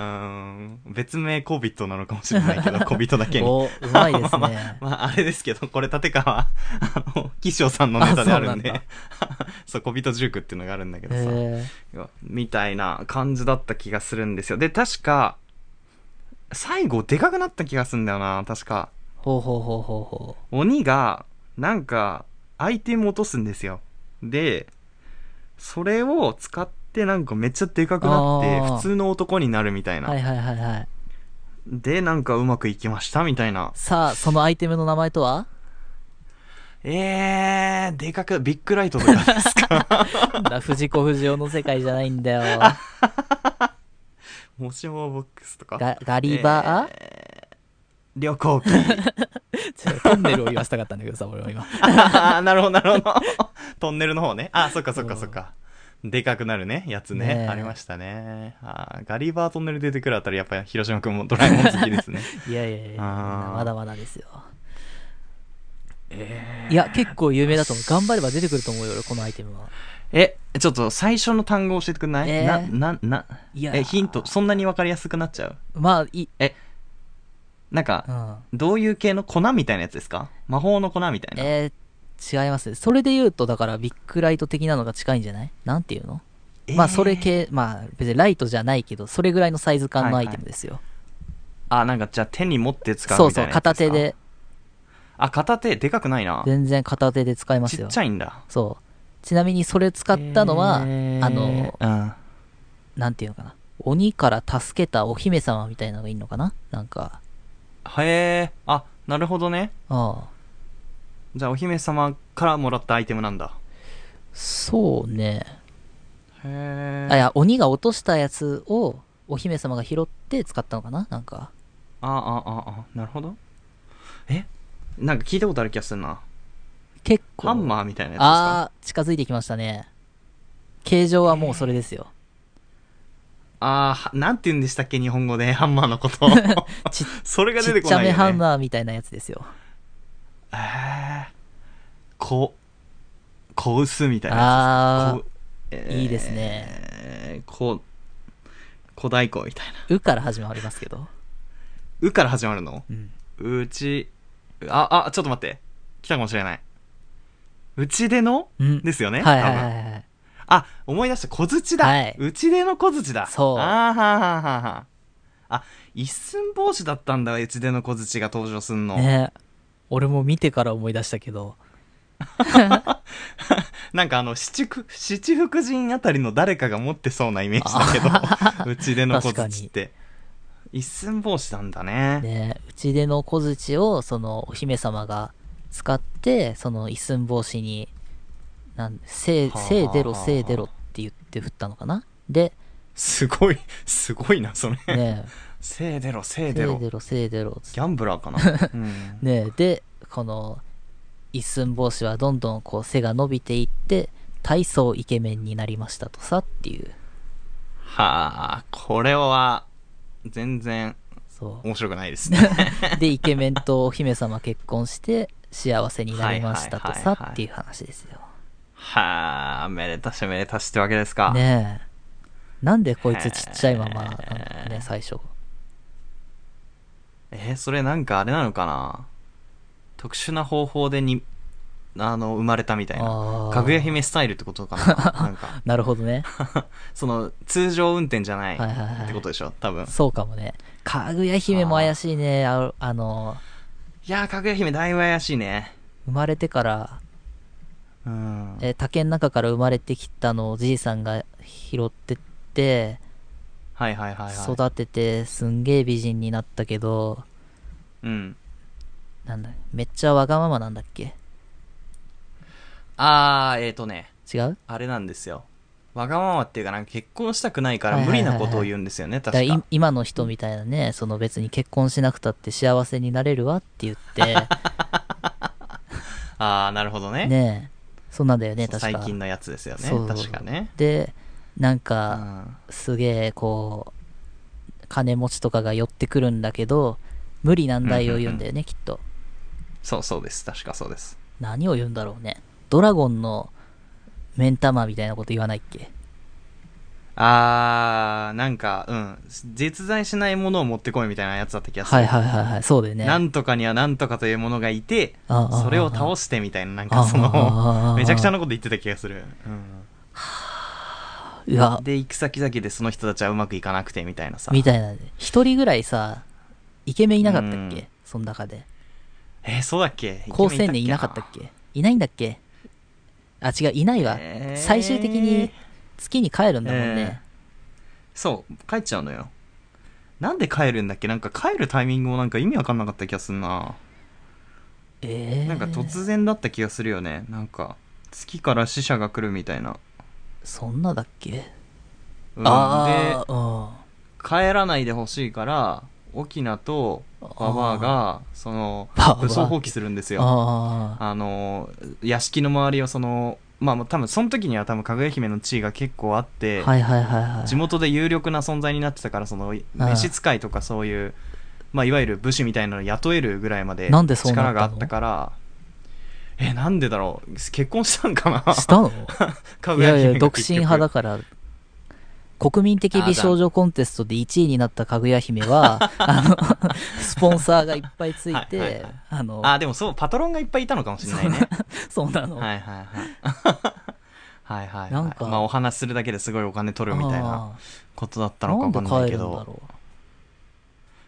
うーん別名 COVID なのかもしれないけど、小人だけに。お、うまいです まあまあね。まあ、あれですけど、これ立川、あの、紀章さんのネタであるんで、あそう小 人塾っていうのがあるんだけどさ、えみたいな感じだった気がするんですよ。で、確か、最後でかくなった気がするんだよな、確か。ー、ほうほうほうほうほ鬼が、なんか、アイテム落とすんですよ。で、それを使ってなんかめっちゃでかくなって、あー普通の男になるみたいうな。はいはいはいはい。で、なんかうまくいきましたみたいな。さあ、そのアイテムの名前とは？えー、でかく、ビッグライトとかですか？だ藤子不二雄の世界じゃないんだよ。もしもボックスとか。ガガリバー、えー旅行機。ちょトンネルを言わせたかったんだけどさ、俺は今。あーなるほど、なるほど。トンネルの方ね。あ、そっかそっかそっか。でかくなるね、やつね。ねえありましたね。あーガリバートンネル出てくるあたり、やっぱり広島くんもドラえもん好きですね。いやいやいや、まだまだですよ。えいや、結構有名だと思う。頑張れば出てくると思うよ、俺このアイテムは。え、ちょっと最初の単語教えてくんない、えーな、な、な、いやえ、ヒント、そんなにわかりやすくなっちゃう？まあ、いい。なんかう、ん。どういう系の粉みたいなやつですか？魔法の粉みたいな。えー、違いますね。それで言うと、だからビッグライト的なのが近いんじゃない？なんていうの、えーまあ、それ系、まあ、別にライトじゃないけど、それぐらいのサイズ感のアイテムですよ。あ、なんかじゃあ手に持って使うそうそう、片手で、あ、片手、でかくないな。全然片手で使えますよちっち。ゃいんだ。そう。ちなみにそれ使ったのは、えーあの、うん。なんていうのかな？鬼から助けたお姫様みたいなのがいいのかな？なんか、へえ、あ、なるほどね。ああ。じゃあお姫様からもらったアイテムなんだ。そうね。へえ。あ、いや、鬼が落としたやつをお姫様が拾って使ったのかな？なんか。あ、あ、あ、あ、なるほど。え？なんか聞いたことある気がするな。結構。ハンマーみたいなやつですか？ああ、近づいてきましたね。形状はもうそれですよ。あーはなんて言うんでしたっけ日本語で、ハンマーのこと。ちそれがちっちゃめ出てこないよ、ね。ハンマーみたいなやつですよ。えー、こ、小薄みたいなあやつですか。こいいですねえー、こ、小太鼓みたいな。うから始まりますけど。うから始まるの？うん。うち、あ、あ、ちょっと待って。来たかもしれない。うちでの？うん。ですよね？はいはいはいはい。あ、思い出した。小槌だ。はいうちでの小槌だ。そうあーはーはーはーはーあ、一寸法師だったんだ、うちでの小槌が登場すんの。ね俺も見てから思い出したけど。なんかあの、七福、七福神あたりの誰かが持ってそうなイメージだけど、うちでの小槌って。一寸法師なんだね。ねうちでの小槌を、その、お姫様が使って、その一寸法師に、なん、せせい出ろ、せい出ろって言って振ったのかなで、すごい、すごいな、それ。ね せい出ろ、せせい出ろ。い出ろ、せい出ろ、つギャンブラーかな。うん。ねで、この、一寸法師はどんどんこう背が伸びていって、体操イケメンになりましたとさっていう。はあ、これは、全然そ面白くないですね。う。で、イケメンとお姫様結婚して、幸せになりましたとさっていう話ですよ。はあ、めでたしめでたしってわけですか。ねえ。なんでこいつちっちゃいまま、なんかへえね、最初。えーそれなんかあれなのかな？特殊な方法でに、あの、生まれたみたいな。かぐや姫スタイルってことかな？なんか、なるほどね。その、通常運転じゃないはいはいはいってことでしょ？多分。そうかもね。かぐや姫も怪しいね。ああの、いやー、かぐや姫だいぶ怪しいね。生まれてから、うん。えー竹の中から生まれてきたのをじいさんが拾ってって、はいはいはいはい。育ててすんげえ美人になったけど、うん。なんだ、めっちゃわがままなんだっけ？あー、えーとね、違う？あれなんですよ。わがままっていうかなんか結婚したくないからはいはいはいはい無理なことを言うんですよね、だから確かい。今の人みたいなね、その別に結婚しなくたって幸せになれるわって言って、あー、なるほどね。ねえ、そんなんだよね、確か。最近のやつですよね。確かね。で、なんうか、ん。すげえ、こう、金持ちとかが寄ってくるんだけど、無理難題を言うんだよね、きっと。そうそうです。確かそうです。何を言うんだろうね。ドラゴンの目ん玉みたいなこと言わないっけ？あー、なんか、うん。実在しないものを持ってこいみたいなやつだった気がする。はいはいはいはい、そうだよね。なんとかにはなんとかというものがいて、ああそれを倒してみたいな、なんああかその、あ めちゃくちゃなこと言ってた気がする。うわうん。、で、行く先々でその人たちはうまくいかなくてみたいなさ。みたいなね。一人ぐらいさ、イケメンいなかったっうんけその中で。えー、そうだっけ？高青年いなかったっけ？いないんだっけ？あ、違う、いないわ。えー最終的に月に帰るんだもんね。そう、帰っちゃうのよ。なんで帰るんだっけ？なんか帰るタイミングもなんか意味わかんなかった気がすんな。ええなんか突然だった気がするよねなんか月から死者が来るみたいな、そんなだっけ？うん、ああで帰らないでほしいから沖縄とババアがその武装放棄するんですうんよあの屋敷の周りをそのまあ多分その時には多分かぐや姫の地位が結構あって、はいはいはいはい。地元で有力な存在になってたからその召使いとかそういう、まあ、いわゆる武士みたいなのを雇えるぐらいまで力があったからえなんでだろう？結婚したんかな？したの？かいやいや、独身派だから、国民的美少女コンテストで1位になったかぐや姫は、あの、スポンサーがいっぱいついはいはいてはい、あの、あでもそうパトロンがいっぱいいたのかもしれないね。そうなの。はいはいはい。はいはいはい。なんかまあお話しするだけですごいお金取るみたいなあことだったのかわかんないけど。ろ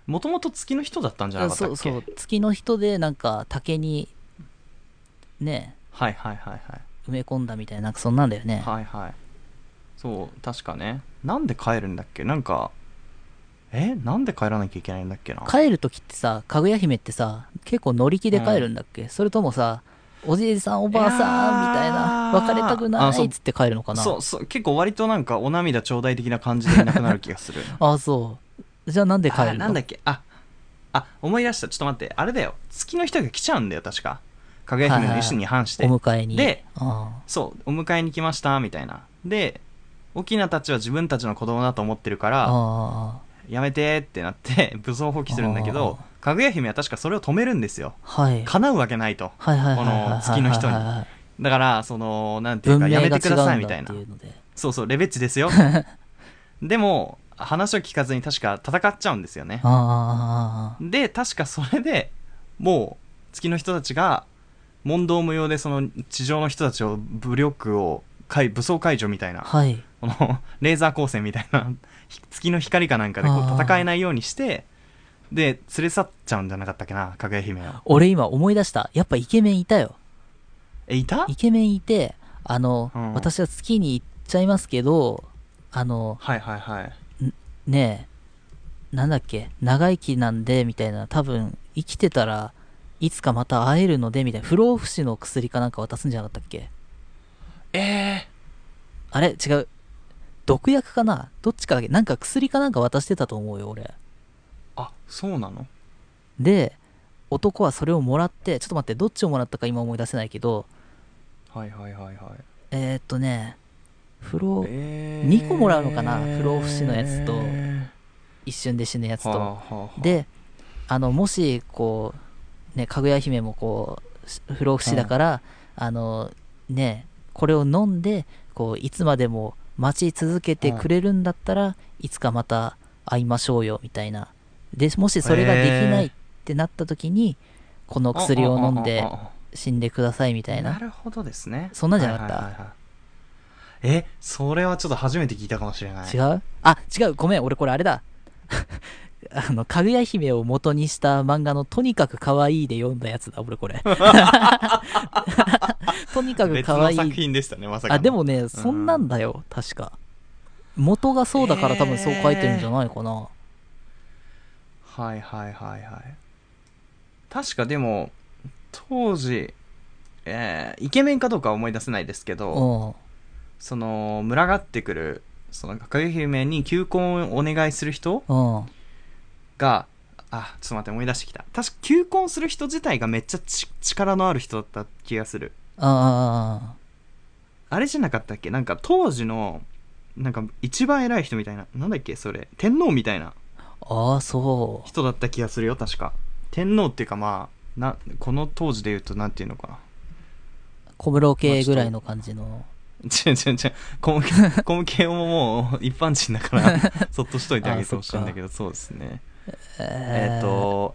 もともと月の人だったんじう。ゃなかったっけ？そうそう、月の人でなんか竹に、ね、はいはいはいはい。埋め込んだみたいな、なんかそんなんだよね。はいはい。そう確かね。なんで帰るんだっけ？なんかえ？なんで帰らなきゃいけないんだっけな？帰るときってさ、かぐや姫ってさ、結構乗り気で帰るんだっけ、それともさ、おじいさんおばあさんみたいな、いやー。別れたくなあそういっつって帰るのかな？そうそう結構割となんかお涙ちょうだい的な感じでいなくなる気がする。あ、そう。じゃあなんで帰あるの？なんだっけ？ああ思い出した。ちょっと待って。あれだよ。月の人が来ちゃうんだよ確かかぐや姫の意思に反して、お迎えに。であそうお迎えに来ましたみたいなで沖縄たちは自分たちの子供だと思ってるかあらあやめてってなって 武装放棄するんだけどかぐや姫は確かそれを止めるんですよあ。はい。叶うわけないとはいはいはいはいはいはい。この月の人にはいはいはいだからそのなんていうかやめてくださいみたいなう。そうそうレベッチですよ でも話を聞かずに確か戦っちゃうんですよね。で確かそれでもう月の人たちが問答無用でその地上の人たちを武力を解武装解除みたいなはい。この レーザー光線みたいな ひ月の光かなんかでこう戦えないようにしてで連れ去っちゃうんじゃなかったっけなかぐや姫を俺今思い出した。やっぱイケメンいたよ。えいた？イケメンいて、あの、うん私は月に行っちゃいますけど、あの、はいはいはいねえ、なんだっけ、長生きなんで、みたいな、多分、生きてたらいつかまた会えるので、みたいな、不老不死の薬かなんか渡すんじゃなかったっけ？ええあれ？違う。毒薬かな？どっちかだっけ？なんか薬かなんか渡してたと思うよ、俺。あそうなの？で、男はそれをもらって、ちょっと待って、どっちをもらったか今思い出せないけど、はいはいはいはい。えー、っとね、不老、えー。2個もらうのかな？不老不死のやつと一瞬で死ぬやつと。はあはあはあ。で、あの、もし、こう、ね、かぐや姫もこうし、不老不死だから、あの、ね、これを飲んで、こう、いつまでも待ち続けてくれるんだったら、いつかまた会いましょうよ、みたいな。で、もしそれができないってなった時に、この薬を飲んで死んでくださいみたいな。なるほどですね。そんなんじゃなかった？はいはいはいはい。えそれはちょっと初めて聞いたかもしれない。違う？あ、違う、ごめん、俺これあれだ。あの、かぐや姫を元にした漫画のとにかく可愛いで読んだやつだ、俺これ。とにかく別可愛い。の作品でしたねまさかのあ、でもね、そんなんだよ、確か。元がそうだから多分そう書いてるんじゃないかな。はいはいはいはい確かでも当時えーイケメンかどうかは思い出せないですけど、うん。その群がってくるそのかぐや姫に求婚をお願いする人うん。があちょっと待って思い出してきた。確か求婚する人自体がめっちゃち力のある人だった気がする。ああれじゃなかったっけ？なんか当時のなんか一番偉い人みたいな。なんだっけそれ。天皇みたいな。あ、ああ、そう。人だった気がするよ確か。天皇っていうかまあなこの当時で言うとなんていうのかな。小室系ぐらいの感じの。違う違う違うコムコム系ももう一般人だから そっとしといてあげてほしいんだけどそうですねえっ、ー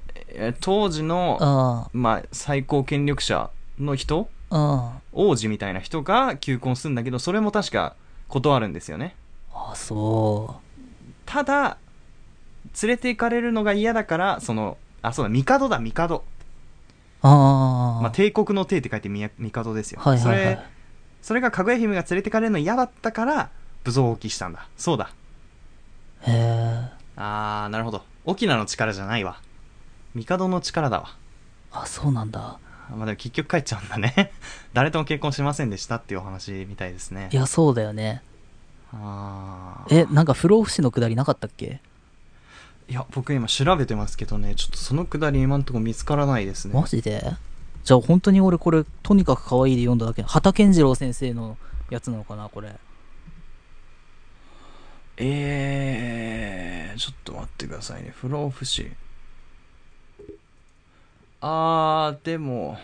当時のあまあ最高権力者の人？あ、王子みたいな人が求婚するんだけどそれも確か断るんですよね。ああ、そただ連れて行かれるのが嫌だからそのあそうだ帝だ帝。う。ああ、まあ、帝国の帝って書いて帝ですよ、はいはいはい。それ。それがかぐや姫が連れてかれるの嫌だったから武装放棄したんだ。そうだ。へえ。あーなるほど。沖縄の力じゃないわ。帝の力だわ。あ、そうなんだ。まあでも結局帰っちゃうんだね。誰とも結婚しませんでしたっていうお話みたいですね。いや、そうだよね。あー。え、なんか不老不死のくだりなかったっけ？いや僕今調べてますけどね。ちょっとそのくだり今んとこ見つからないですね。マジで？じゃあ本当に俺これ、とにかく可愛いで読んだだけ。畑健次郎先生のやつなのかな、これ。えー、ちょっと待ってくださいね。不老不死。あーでも。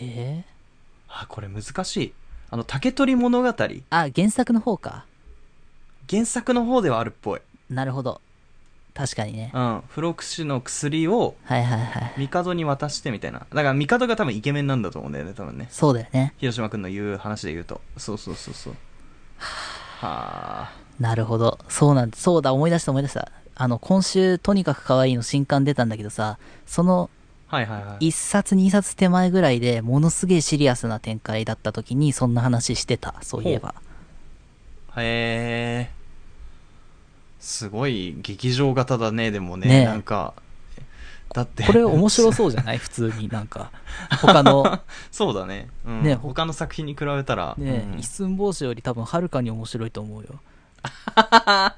えー、あこれ難しい。あの竹取物語。あ、原作の方か。原作の方ではあるっぽい。なるほど。確かにね。うん。不老不死の薬をはいはいはい。帝に渡してみたいな。だから帝が多分イケメンなんだと思うんだよね多分ね。そうだよね。広島君の言う話で言うと。そうそうそうそうはあ。なるほど。そうなんそうだ、思い出した思い出した。あの、今週、とにかく可愛いの新刊出たんだけどさ、そのはいはいはい。1冊2冊手前ぐらいでものすげえシリアスな展開だった時にそんな話してた、そういえば。へえ。すごい劇場型だね。でもねねえ。なんかだって。これ面白そうじゃない？普通になんか。他の、そうだね,、うん、ね。他の作品に比べたら、ね、うん。一寸法師より多分はるかに面白いと思うよ。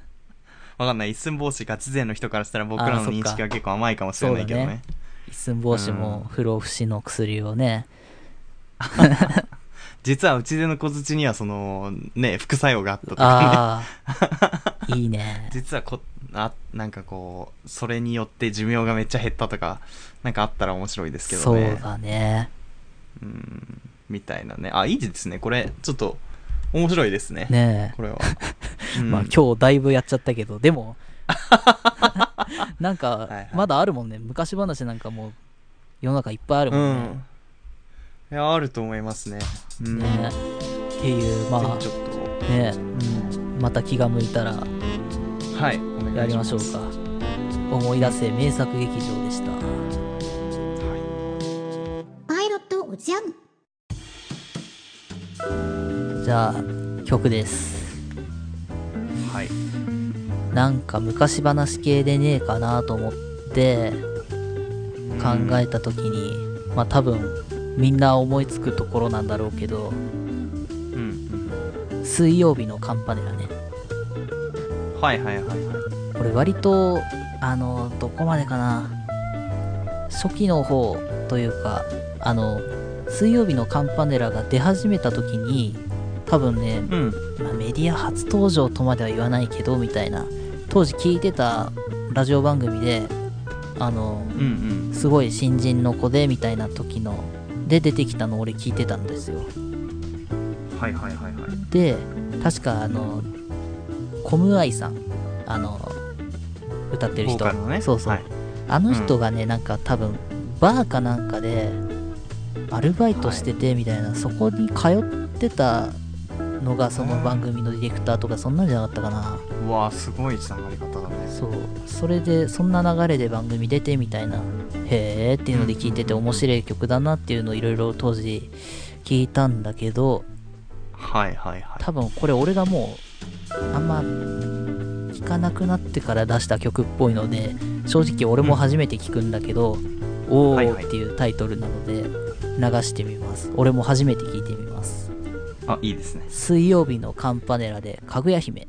わかんない。一寸法師ガチ勢の人からしたら僕らの認識は結構甘いかもしれないけどね。ね。一寸法師も不老不死の薬をね、実はうちでの小槌にはそのね副作用があったとかね。いいね。実はこあなんかこうそれによって寿命がめっちゃ減ったとかなんかあったら面白いですけそうどねだね。うんみたいなね。あいいですね。これちょっと面白いですね。ねこれは、え。うん。まあ今日だいぶやっちゃったけど、でも、なんかはいはい。まだあるもんね。昔話なんかもう世の中いっぱいあるうもんね。ん。いやあると思いますね。うん。ねっていう、まあちょっと。ね、うん、また気が向いたら。はいやりましょうか。思い出せ名作劇場でした。パイロットおじゃんじゃあ、曲です。はいなんか昔話系でねえかなと思って考えた時に、まあ多分みんな思いつくところなんだろうけど、うんうん水曜日のカンパネラね。はいはいはいはいこれ割と、あの、どこまでかな。初期の方というか、あの、水曜日のカンパネラが出始めた時に、多分ね、うんまあメディア初登場とまでは言わないけど、みたいな、当時聞いてたラジオ番組で、あの、うんすごい新人の子で、みたいな時の、で出てきたの俺聞いてたんですよ。うんはいはいはいはいで、確かあの、コムアイさん、あの、歌ってる人、ね。そうそう、はい。あの人がね、なんか多分、バーかなんかで、アルバイトしててみたいな、そこに通ってたのが、その番組のディレクターとか、そんなんじゃなかったかな。うわすごいつながり方だね。そう。それで、そんな流れで番組出てみたいな、へーっていうので聞いてて、面白い曲だなっていうのをいろいろ当時聞いたんだけど、はいはいはい。多分これ俺がもうあんま聞かなくなってから出した曲っぽいので正直俺も初めて聞くんだけど「おはいはい。ーっていうタイトルなので流してみます。俺も初めて聞いてみます。あいいですね。水曜日のカンパネラでかぐや姫